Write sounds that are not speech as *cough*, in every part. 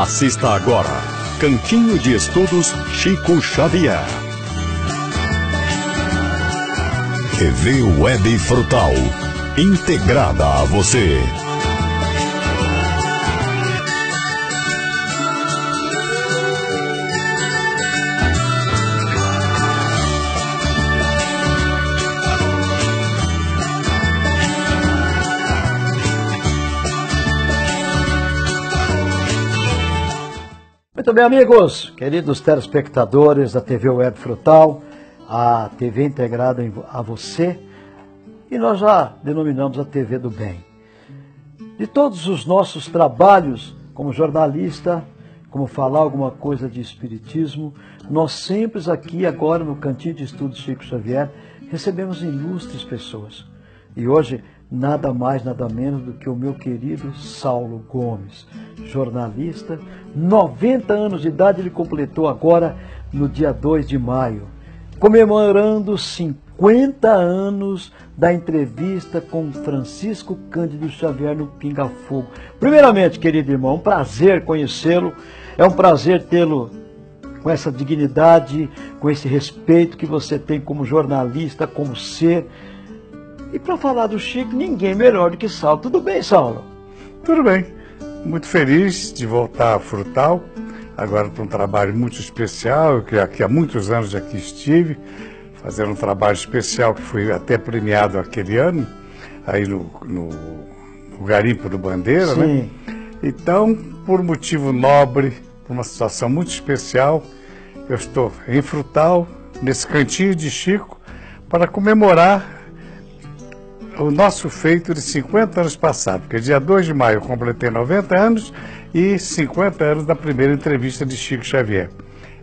Assista agora Cantinho de Estudos Chico Xavier. TV Web Frutal. Integrada a você. Muito bem, amigos, queridos telespectadores da TV Web Frutal, a TV integrada a você, e nós já denominamos a TV do Bem. De todos os nossos trabalhos como jornalista, como falar alguma coisa de espiritismo, nós sempre aqui agora no Cantinho de Estudos Chico Xavier recebemos ilustres pessoas. E hoje nada mais, nada menos do que o meu querido Saulo Gomes, jornalista, 90 anos de idade, ele completou agora no dia 2 de maio, comemorando 50 anos da entrevista com Francisco Cândido Xavier no Pinga Fogo. Primeiramente, querido irmão, um prazer conhecê-lo, é um prazer tê-lo com essa dignidade, com esse respeito que você tem como jornalista, como ser, e para falar do Chico, ninguém melhor do que Saulo. Tudo bem, Saulo? Tudo bem. Muito feliz de voltar a Frutal, agora para um trabalho muito especial, que aqui há muitos anos aqui estive, fazendo um trabalho especial que foi até premiado aquele ano, aí no, no, no Garimpo do Bandeira, né? Sim. né? Então, por motivo nobre, por uma situação muito especial, eu estou em Frutal, nesse cantinho de Chico, para comemorar o nosso feito de 50 anos passados, porque dia 2 de maio eu completei 90 anos e 50 anos da primeira entrevista de Chico Xavier.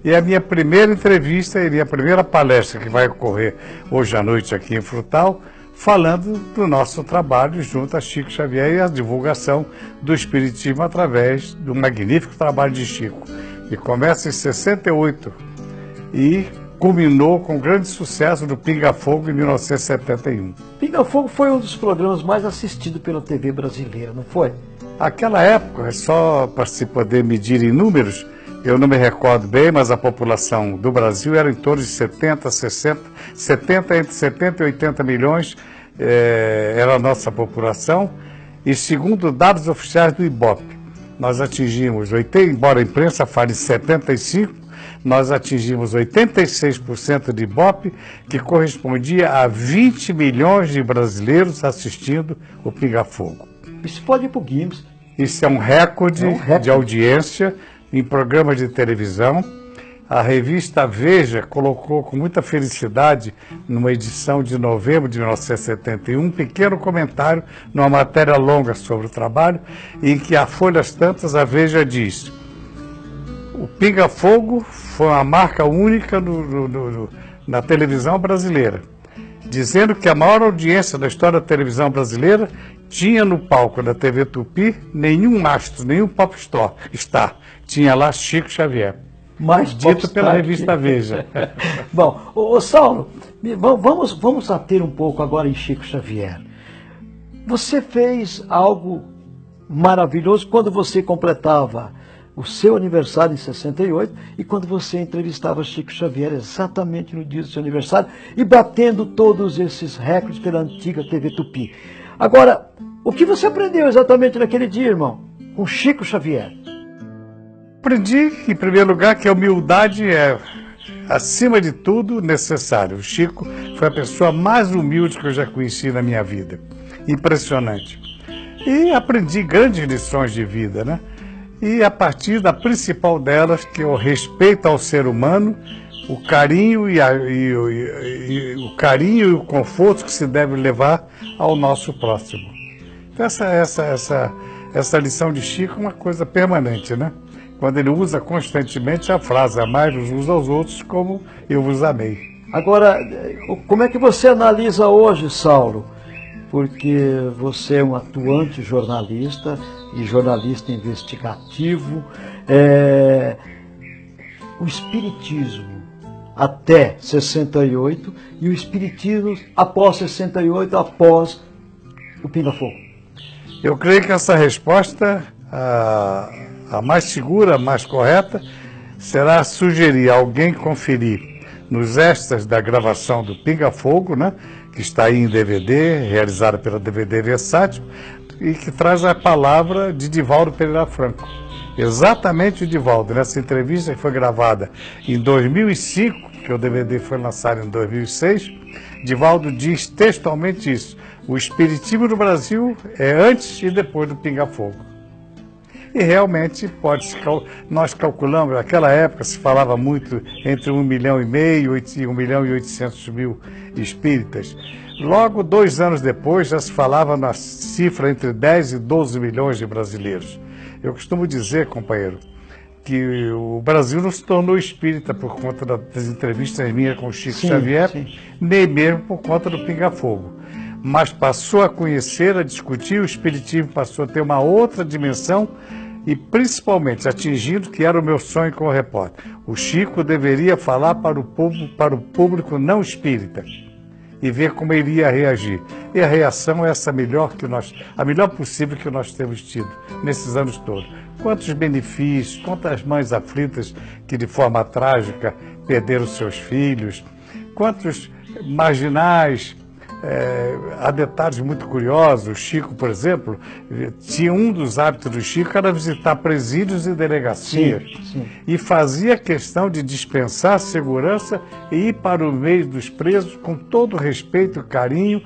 E a minha primeira entrevista e a primeira palestra que vai ocorrer hoje à noite aqui em Frutal, falando do nosso trabalho junto a Chico Xavier e a divulgação do Espiritismo através do magnífico trabalho de Chico. E começa em 68 e culminou com o grande sucesso do Pinga Fogo em 1971. Pinga Fogo foi um dos programas mais assistidos pela TV brasileira, não foi? Aquela época, só para se poder medir em números, eu não me recordo bem, mas a população do Brasil era em torno de 70, 60, 70, entre 70 e 80 milhões eh, era a nossa população. E segundo dados oficiais do IBOP, nós atingimos, embora a imprensa fale 75, nós atingimos 86% de Ibope, que correspondia a 20 milhões de brasileiros assistindo o Pinga Fogo. Isso pode ir para o Guinness. Isso é um recorde, é um recorde de audiência em programas de televisão. A revista Veja colocou com muita felicidade, numa edição de novembro de 1971, um pequeno comentário numa matéria longa sobre o trabalho, em que a folhas tantas a Veja diz o Pinga Fogo foi uma marca única na televisão brasileira, dizendo que a maior audiência da história da televisão brasileira tinha no palco da TV Tupi nenhum astro, nenhum pop star. Tinha lá Chico Xavier. Mais dito pela revista Veja. *laughs* Bom, ô, ô Saulo, vamos, vamos ater um pouco agora em Chico Xavier. Você fez algo maravilhoso quando você completava o seu aniversário em 68 e quando você entrevistava Chico Xavier exatamente no dia do seu aniversário e batendo todos esses recordes pela antiga TV Tupi. Agora, o que você aprendeu exatamente naquele dia, irmão, com Chico Xavier? Aprendi, em primeiro lugar, que a humildade é, acima de tudo, necessário. O Chico foi a pessoa mais humilde que eu já conheci na minha vida. Impressionante. E aprendi grandes lições de vida, né? E a partir da principal delas, que é o respeito ao ser humano, o carinho e, a, e, e, e, o carinho e o conforto que se deve levar ao nosso próximo. Então essa, essa, essa, essa lição de Chico é uma coisa permanente, né? Quando ele usa constantemente a frase amai-vos uns aos outros como eu vos amei. Agora, como é que você analisa hoje, Saulo, porque você é um atuante jornalista e jornalista investigativo. É, o Espiritismo até 68 e o Espiritismo após 68, após o Pinga Fogo. Eu creio que essa resposta, a, a mais segura, a mais correta, será sugerir alguém conferir nos extras da gravação do Pinga Fogo, né, que está aí em DVD, realizada pela DVD Versátil, e que traz a palavra de Divaldo Pereira Franco. Exatamente o Divaldo, nessa entrevista que foi gravada em 2005, que o DVD foi lançado em 2006, Divaldo diz textualmente isso. O espiritismo no Brasil é antes e depois do Pinga Fogo. E realmente pode se nós calculamos, naquela época se falava muito entre 1 milhão e meio e 1 milhão e 800 mil espíritas. Logo, dois anos depois, já se falava na cifra entre 10 e 12 milhões de brasileiros. Eu costumo dizer, companheiro, que o Brasil não se tornou espírita por conta das entrevistas minhas com o Chico sim, Xavier, sim. nem mesmo por conta do Pinga Fogo. Mas passou a conhecer, a discutir, o espiritismo passou a ter uma outra dimensão e principalmente atingindo que era o meu sonho como repórter. O Chico deveria falar para o público, para o público não espírita e ver como ele ia reagir. E a reação é essa melhor que nós, a melhor possível que nós temos tido nesses anos todos. Quantos benefícios, quantas mães aflitas que de forma trágica perderam seus filhos, quantos marginais é, há detalhes muito curiosos. O Chico, por exemplo, tinha um dos hábitos do Chico era visitar presídios e delegacias. Sim, sim. E fazia questão de dispensar segurança e ir para o meio dos presos com todo respeito e carinho,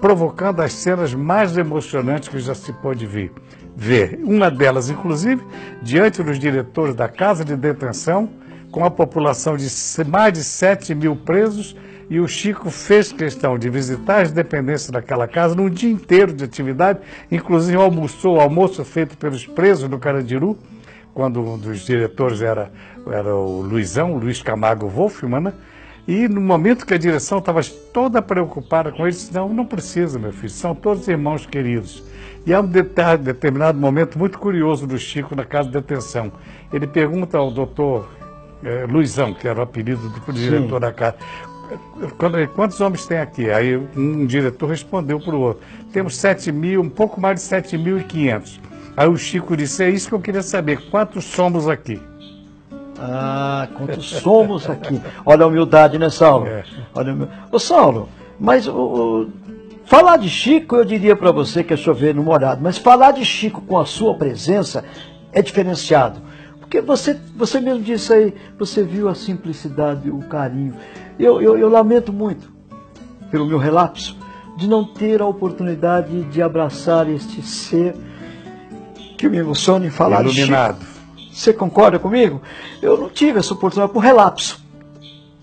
provocando as cenas mais emocionantes que já se pôde ver. ver. Uma delas, inclusive, diante dos diretores da casa de detenção, com a população de mais de 7 mil presos e o Chico fez questão de visitar as dependências daquela casa num dia inteiro de atividade, inclusive almoçou, o almoço feito pelos presos do Carandiru, quando um dos diretores era, era o Luizão, Luiz Camargo Wolfman, né? E no momento que a direção estava toda preocupada com ele, disse, não, não precisa, meu filho, são todos irmãos queridos. E há um determinado momento muito curioso do Chico na casa de detenção. Ele pergunta ao doutor eh, Luizão, que era o apelido do diretor Sim. da casa, quantos homens tem aqui? Aí um diretor respondeu para o outro. Temos 7 mil, um pouco mais de 7.500. Aí o Chico disse, é isso que eu queria saber, quantos somos aqui? Ah, quantos somos aqui? Olha a humildade, né, Saulo? É. Olha Ô, Saulo, mas o, falar de Chico, eu diria para você que é chover no morado, mas falar de Chico com a sua presença é diferenciado. Porque você, você mesmo disse aí, você viu a simplicidade, o carinho. Eu, eu, eu lamento muito, pelo meu relapso, de não ter a oportunidade de abraçar este ser que me emociona em falar Iluminado. De Você concorda comigo? Eu não tive essa oportunidade por relapso.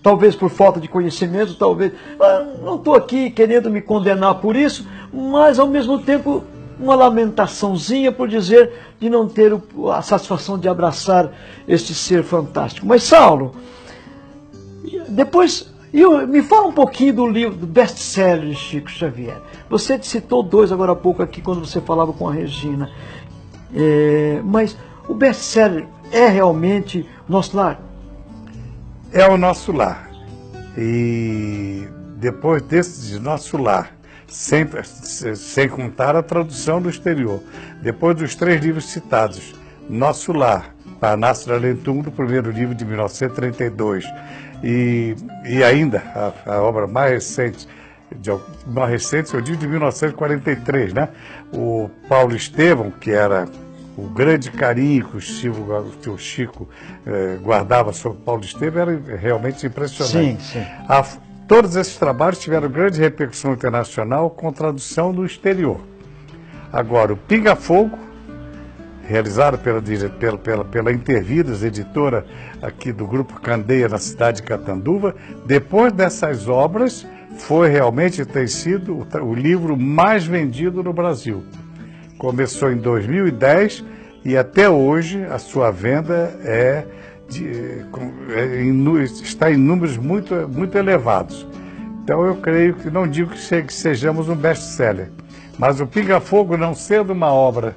Talvez por falta de conhecimento, talvez. Ah, não estou aqui querendo me condenar por isso, mas ao mesmo tempo uma lamentaçãozinha por dizer de não ter a satisfação de abraçar este ser fantástico. Mas Saulo, depois, eu, me fala um pouquinho do livro, do best-seller de Chico Xavier. Você citou dois agora há pouco aqui, quando você falava com a Regina. É, mas o best-seller é realmente nosso lar? É o nosso lar. E depois desse de nosso lar, sem, sem contar a tradução do exterior, depois dos três livros citados, Nosso Lar, Parnasso da Lentum, do primeiro livro de 1932, e, e ainda a, a obra mais recente, de, mais recente, eu digo de 1943, né? O Paulo Estevam, que era o grande carinho que o Chico, que o Chico eh, guardava sobre Paulo Estevam era realmente impressionante. Sim, sim. A, todos esses trabalhos tiveram grande repercussão internacional com tradução no exterior. Agora, o Pinga Fogo realizado pela, pela, pela, pela Intervidas, editora aqui do Grupo Candeia, na cidade de Catanduva. Depois dessas obras, foi realmente ter sido o, o livro mais vendido no Brasil. Começou em 2010 e até hoje a sua venda é, de, é em, está em números muito, muito elevados. Então eu creio que não digo que, que sejamos um best-seller, mas o Pinga Fogo, não sendo uma obra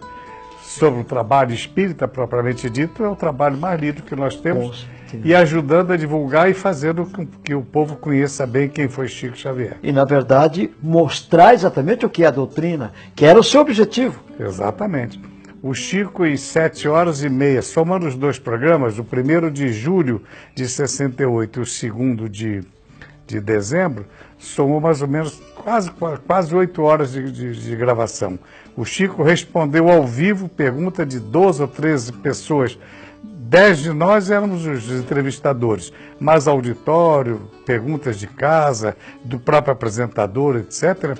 sobre o trabalho espírita propriamente dito, é o trabalho mais lido que nós temos e ajudando a divulgar e fazendo com que o povo conheça bem quem foi Chico Xavier. E, na verdade, mostrar exatamente o que é a doutrina, que era o seu objetivo. Exatamente. O Chico em sete horas e meia, somando os dois programas, o primeiro de julho de 68 e o segundo de, de dezembro, somou mais ou menos quase quase oito horas de, de, de, gravação. O Chico respondeu ao vivo pergunta de 12 ou 13 pessoas. Dez de nós éramos os entrevistadores, mas auditório, perguntas de casa, do próprio apresentador, etc.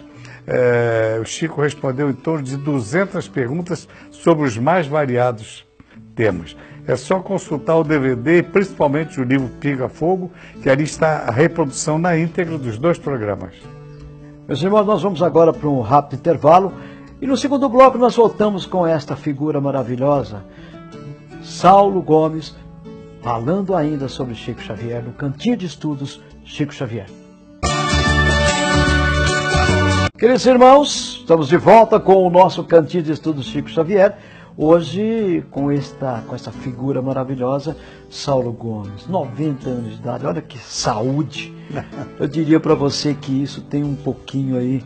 É, o Chico respondeu em torno de 200 perguntas sobre os mais variados temas. É só consultar o DVD, principalmente o livro Piga Fogo, que ali está a reprodução na íntegra dos dois programas. Meus irmãos, nós vamos agora para um rápido intervalo e no segundo bloco nós voltamos com esta figura maravilhosa, Saulo Gomes, falando ainda sobre Chico Xavier no Cantinho de Estudos Chico Xavier. Queridos irmãos, estamos de volta com o nosso Cantinho de Estudos Chico Xavier. Hoje, com esta, com essa figura maravilhosa, Saulo Gomes, 90 anos de idade, olha que saúde. Eu diria para você que isso tem um pouquinho aí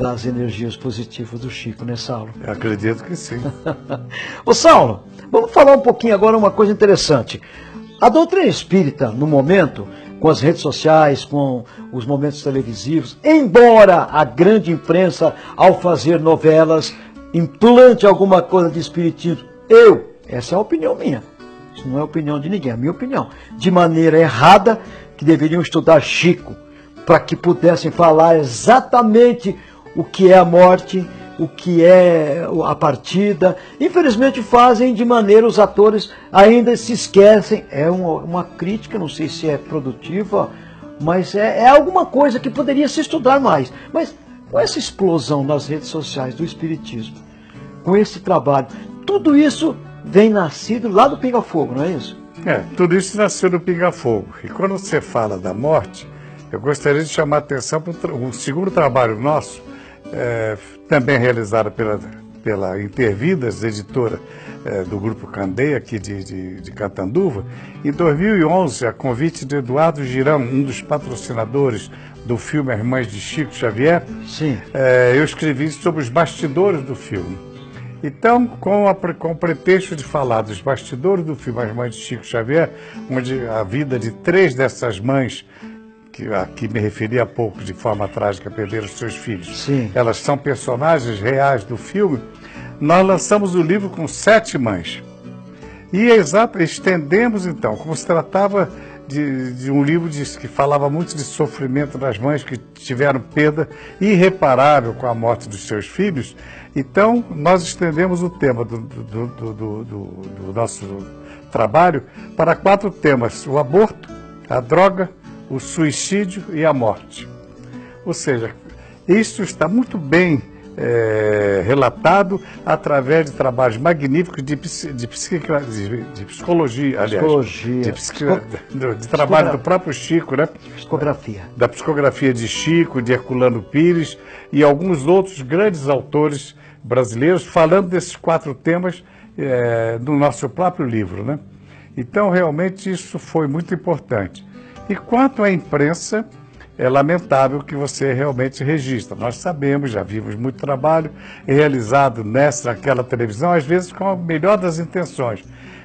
das energias positivas do Chico, né, Saulo? Eu acredito que sim. *laughs* Ô, Saulo, vamos falar um pouquinho agora uma coisa interessante. A doutrina espírita, no momento, com as redes sociais, com os momentos televisivos, embora a grande imprensa, ao fazer novelas, implante alguma coisa de espiritismo, eu, essa é a opinião minha, isso não é opinião de ninguém, é a minha opinião, de maneira errada, que deveriam estudar Chico, para que pudessem falar exatamente o que é a morte, o que é a partida. Infelizmente fazem de maneira, os atores ainda se esquecem. É uma, uma crítica, não sei se é produtiva, mas é, é, alguma coisa que poderia se estudar mais. Mas com essa explosão nas redes sociais do Espiritismo, com esse trabalho, tudo isso vem nascido lá do Pinga Fogo, não é isso? É, tudo isso nasceu do Pinga Fogo. E quando você fala da morte, eu gostaria de chamar a atenção para o segundo trabalho nosso, é, também realizada pela, pela Intervidas, editora é, do Grupo Candeia, aqui de, de, de, Catanduva. Em 2011, a convite de Eduardo Girão, um dos patrocinadores do filme As Mães de Chico Xavier, é, eu escrevi sobre os bastidores do filme. Então, com, a, com o pretexto de falar dos bastidores do filme As Mães de Chico Xavier, onde a vida de três dessas mães que aqui me referi há pouco, de forma trágica, perderam seus filhos. Sim. Elas são personagens reais do filme. Nós lançamos o livro com sete mães. E exato, estendemos então, como se tratava de, de, um livro de, que falava muito de sofrimento das mães que tiveram perda irreparável com a morte dos seus filhos. Então, nós estendemos o tema do, do, do, do nosso trabalho para quatro temas: o aborto, a droga, o suicídio e a morte. Ou seja, isso está muito bem é, relatado através de trabalhos magníficos de, de, de, de psicologia, aliás, psicologia. De, psico, de, trabalho do próprio Chico, né? Psicografia. Da psicografia de Chico, de Herculano Pires e alguns outros grandes autores brasileiros falando desses quatro temas é, no nosso próprio livro, né? Então, realmente, isso foi muito importante. E quanto à imprensa, é lamentável que você realmente registra. Nós sabemos, já vimos muito trabalho realizado nessa, aquela televisão, às vezes com a melhor das intenções,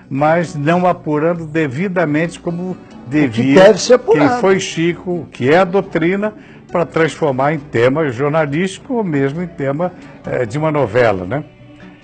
mas não apurando devidamente como devia. Que deve ser apurado. Quem foi Chico, que é a doutrina, para transformar em tema jornalístico ou mesmo em tema é, de uma novela, né?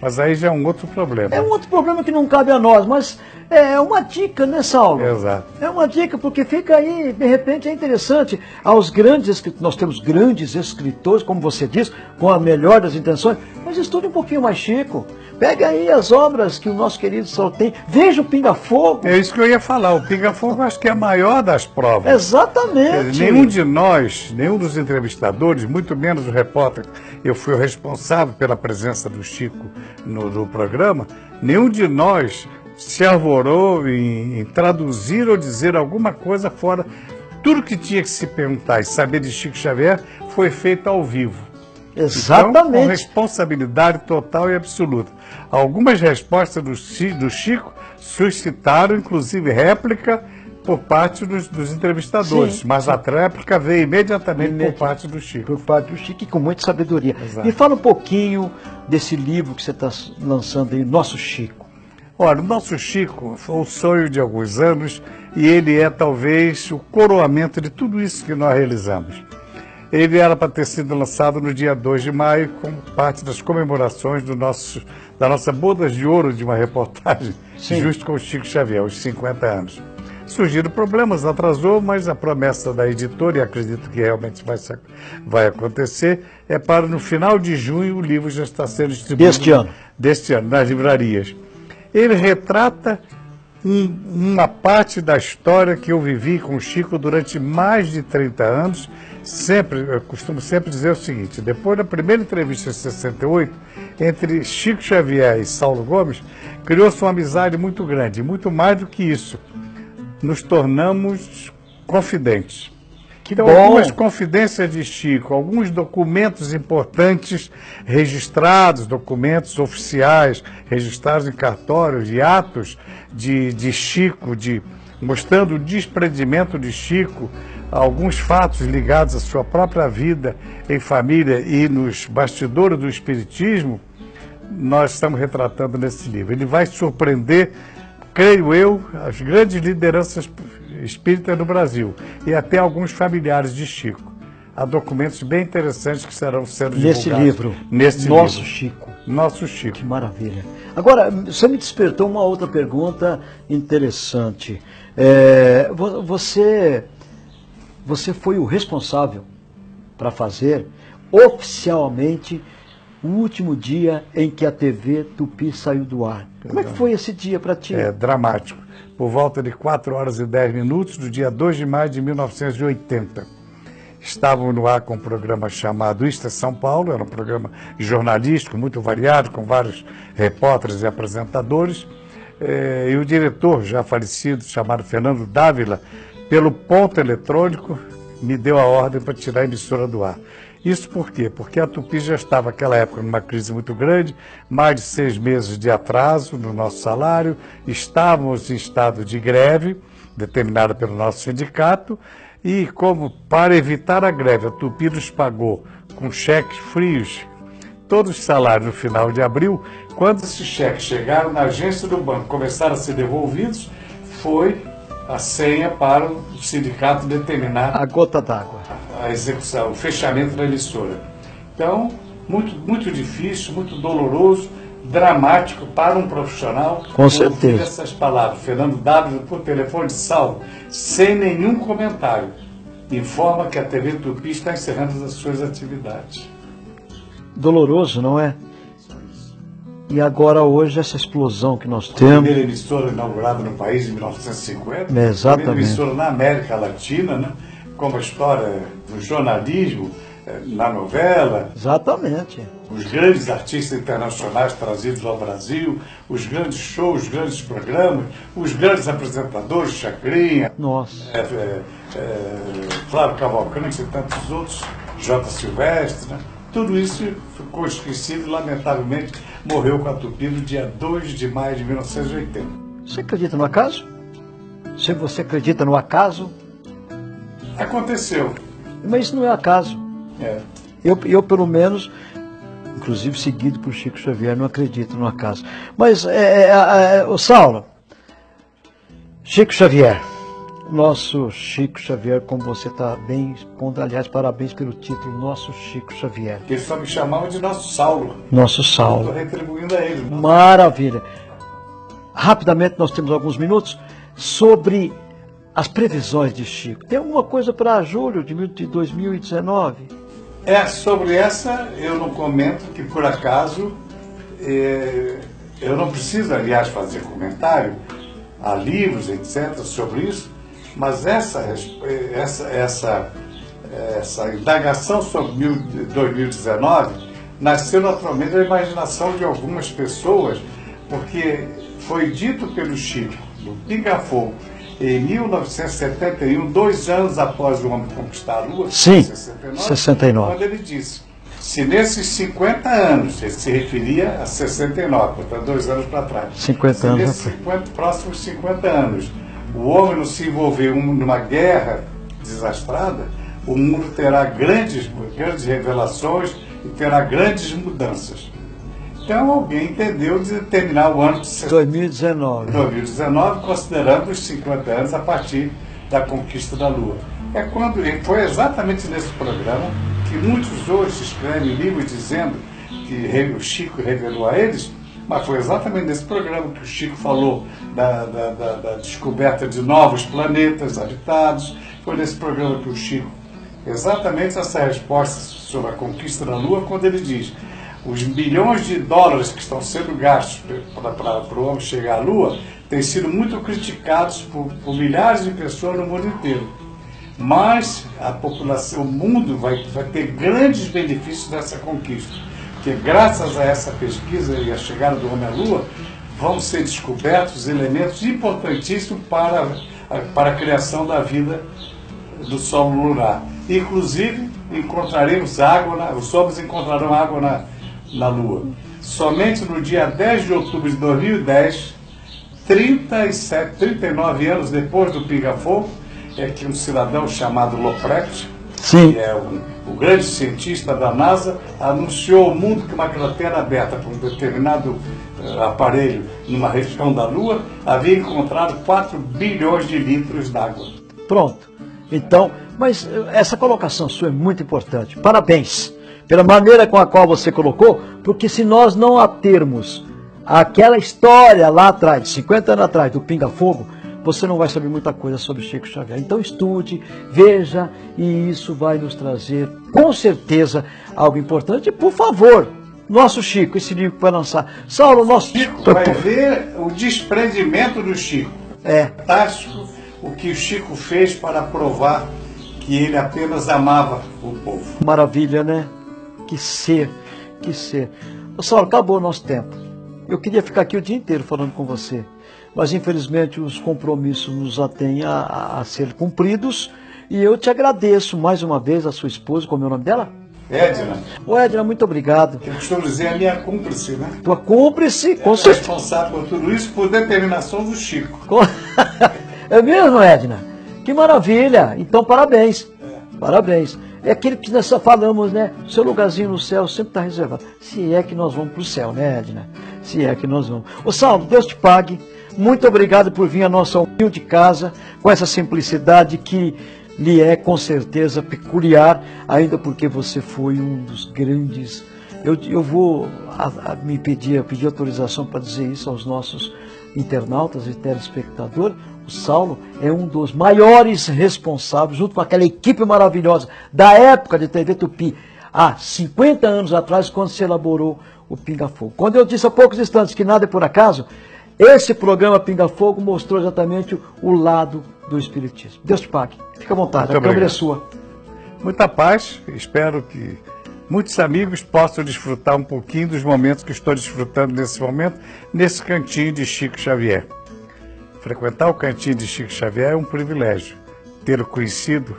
Mas aí já é um outro problema. É um outro problema que não cabe a nós, mas é uma dica, né, Saulo? Exato. É uma dica, porque fica aí, de repente é interessante. Aos grandes nós temos grandes escritores, como você diz, com a melhor das intenções, mas estude um pouquinho mais Chico. Pega aí as obras que o nosso querido Saulo tem. Veja o Pinga Fogo. É isso que eu ia falar. O Pinga Fogo acho que é a maior das provas. Exatamente. Nenhum de nós, nenhum dos entrevistadores, muito menos o repórter, eu fui o responsável pela presença do Chico no, no programa, nenhum de nós se arvorou em, em traduzir ou dizer alguma coisa fora. Tudo que tinha que se perguntar e saber de Chico Xavier foi feito ao vivo. Exatamente. Então, com responsabilidade total e absoluta. Algumas respostas do, Chico suscitaram, inclusive, réplica por parte dos, dos entrevistadores, Sim, mas sim. a réplica veio imediatamente Imedi- por parte do Chico. Por parte do Chico e com muita sabedoria. Exato. Me fala um pouquinho desse livro que você está lançando aí, Nosso Chico. Olha, o nosso Chico foi o sonho de alguns anos e ele é talvez o coroamento de tudo isso que nós realizamos. Ele era para ter sido lançado no dia 2 de maio, como parte das comemorações do nosso, da nossa bodas de ouro de uma reportagem, Sim. justo com o Chico Xavier, os 50 anos. Surgiram problemas, atrasou, mas a promessa da editora, e acredito que realmente vai, se- vai acontecer, é para no final de junho o livro já está sendo distribuído. Deste ano. Deste ano, nas livrarias. Ele retrata um- uma parte da história que eu vivi com o Chico durante mais de 30 anos. Sempre, eu costumo sempre dizer o seguinte: depois da primeira entrevista em 68, entre Chico Xavier e Saulo Gomes, criou-se uma amizade muito grande, muito mais do que isso. Nos tornamos confidentes. Que Então, bom. algumas confidências de Chico, alguns documentos importantes registrados, documentos oficiais registrados em cartórios e atos de, de Chico, de, mostrando o desprendimento de Chico, alguns fatos ligados à sua própria vida em família e nos bastidores do Espiritismo, nós estamos retratando nesse livro. Ele vai surpreender, creio eu, as grandes lideranças espíritas no Brasil e até alguns familiares de Chico. Há documentos bem interessantes que serão sendo Nesse divulgados livro, Nesse Nosso livro. Chico. Nosso Chico. Que maravilha. Agora, você me despertou uma outra pergunta interessante. É, vo- você, você foi o responsável para fazer oficialmente o último dia em que a TV Tupi saiu do ar. Como é que foi esse dia para ti? É dramático. Por volta de 4 horas e 10 minutos do dia 2 de maio de 1980. Estavam no ar com um programa chamado Isto é São Paulo, era um programa jornalístico muito variado, com vários repórteres e apresentadores. Eh, e o diretor, já falecido, chamado Fernando Dávila, pelo ponto eletrônico, me deu a ordem para tirar a emissora do ar. Isso por quê? Porque a Tupi já estava, naquela época, numa crise muito grande, mais de seis meses de atraso no nosso salário, estávamos em estado de greve, determinada pelo nosso sindicato, e como para evitar a greve, a Tupi nos pagou com cheques frios todos os salários no final de abril, quando esses cheques chegaram na agência do banco, começaram a ser devolvidos, foi a senha para o sindicato determinar A gota d'água. a execução, o fechamento da emissora. Então, muito, muito difícil, muito doloroso, dramático para um profissional. Com certeza. essas palavras. Fernando W, por telefone, salvo, sem nenhum comentário, informa que a TV Tupi está encerrando as suas atividades. Doloroso, não é? E agora hoje essa explosão que nós A temos. primeira emissora inaugurada no país em 1950. É, exatamente. A primeira emissora na América Latina, né? como a história do jornalismo, eh, na novela, Exatamente. os grandes artistas internacionais trazidos ao Brasil, os grandes shows, os grandes programas, os grandes apresentadores, Chacrinha, Nossa. é, é, é, Flávio Cavalcante e tantos outros, J. Silvestre, né? tudo isso ficou esquecido lamentavelmente, morreu com a Tupi no dia 2 de maio de 1980. Você acredita no acaso? Se você acredita no acaso, Aconteceu. mas isso não é acaso. É. Eu, eu pelo menos, inclusive seguido por Chico Xavier, não acredito no acaso. Mas, é, é, é, o Saulo, Chico Xavier, nosso Chico Xavier, como você está bem expondo, aliás, parabéns pelo título, nosso Chico Xavier, Eles só me chamavam de nosso Saulo. nosso Estou Saulo. retribuindo a ele. né? Maravilha. Rapidamente, nós temos alguns minutos sobre as previsões de Chico. Tem alguma coisa para julho de mil- de 2019? É, sobre essa eu não comento que por acaso eh, eu não preciso, aliás, fazer comentário, há livros, etc., sobre isso, mas essa, essa, essa, essa indagação sobre mil- 2019 nasceu naturalmente da imaginação de algumas pessoas, porque foi dito pelo Chico, no Pica-Fogo, em 1971, dois anos após o homem conquistar a Lua, Sim, 69, 69. quando ele disse, se nesses 50 anos, ele se referia a 69, portanto, dois anos para trás, 50 se anos nesses atrás. 50, próximos 50 anos, o homem não se envolver numa guerra desastrada, o mundo terá grandes, grandes revelações e terá grandes mudanças. Então alguém entendeu de terminar o ano de 2019. 2019, considerando os 50 anos a partir da conquista da Lua. É quando foi exatamente nesse programa que muitos hoje escrevem livros dizendo que o Chico revelou a eles, mas foi exatamente nesse programa que o Chico falou da, da, da, da descoberta de novos planetas habitados, foi nesse programa que o Chico exatamente essa resposta sobre a conquista da Lua, quando ele diz os bilhões de dólares que estão sendo gastos para o homem chegar à Lua têm sido muito criticados por, por, milhares de pessoas no mundo inteiro. Mas a população, o mundo vai, vai ter grandes benefícios dessa conquista, porque graças a essa pesquisa e a chegada do homem à Lua, vão ser descobertos elementos importantíssimos para, para a criação da vida do solo lunar. Inclusive, encontraremos água, na, os homens encontrarão água na, na Lua. Somente no dia 10 de outubro de 2010, 37, 39 anos depois do Pinga-Fogo, é que um cidadão chamado Loprecht, Sim. que é o, o, grande cientista da NASA, anunciou ao mundo que uma cratera aberta por um determinado uh, aparelho numa região da Lua havia encontrado 4 bilhões de litros d'água. Pronto. Então, mas eh, essa colocação sua é muito importante. Parabéns pela maneira com a qual você colocou, porque se nós não atermos aquela história lá atrás, 50 anos atrás, do Pinga Fogo, você não vai saber muita coisa sobre Chico Xavier. Então estude, veja, e isso vai nos trazer, com certeza, algo importante. E, por favor, nosso Chico, esse livro que vai lançar. Saulo, nosso Chico vai ver o desprendimento do Chico. É. Fantástico o que o Chico fez para provar que ele apenas amava o povo. Maravilha, né? Que ser, que ser. Saulo, acabou o nosso tempo. Eu queria ficar aqui o dia inteiro falando com você, mas infelizmente os compromissos nos atêm a, a ser cumpridos e eu te agradeço mais uma vez a sua esposa, como é o nome dela? Edna. Ô Edna, muito obrigado. Eu costumo dizer a minha cúmplice, né? Tua cúmplice, com é certeza. responsável por tudo isso por determinação do Chico. *laughs* é mesmo, Edna? Que maravilha! Então, parabéns. É. Parabéns. É aquilo que nós falamos, né? Seu lugarzinho no céu sempre está reservado. Se é que nós vamos para o céu, né, Edna? Se é que nós vamos. Ô, Saulo, Deus te pague. Muito obrigado por vir à nossa humilde casa com essa simplicidade que lhe é com certeza peculiar, ainda porque você foi um dos grandes. Eu, eu vou a, a, me pedir, pedir autorização para dizer isso aos nossos internautas e telespectadores. O Saulo é um dos maiores responsáveis, junto com aquela equipe maravilhosa da época de TV Tupi, há 50 anos atrás, quando se elaborou o Pinga Fogo. Quando eu disse há poucos instantes que nada é por acaso, esse programa Pinga Fogo mostrou exatamente o lado do Espiritismo. Deus te pague. Fica à vontade, Muito a câmera é sua. Muita paz, espero que muitos amigos possam desfrutar um pouquinho dos momentos que estou desfrutando nesse momento, nesse cantinho de Chico Xavier. Frequentar o cantinho de Chico Xavier é um privilégio. Ter o conhecido,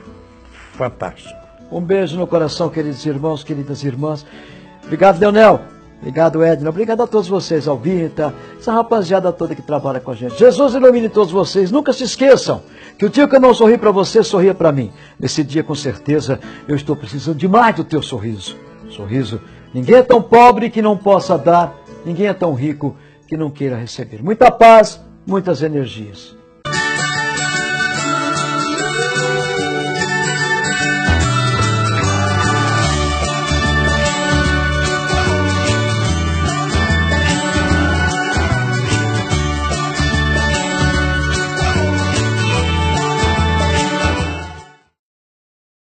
fantástico. Um beijo no coração, queridos irmãos, queridas irmãs. Obrigado, Leonel. Obrigado, Edna. Obrigado a todos vocês, Alvita, essa rapaziada toda que trabalha com a gente. Jesus ilumine todos vocês. Nunca se esqueçam que o dia que eu não sorri para você, sorria para mim. Nesse dia, com certeza, eu estou precisando demais do teu sorriso. Sorriso. Ninguém é tão pobre que não possa dar. Ninguém é tão rico que não queira receber. Muita paz, muitas energias.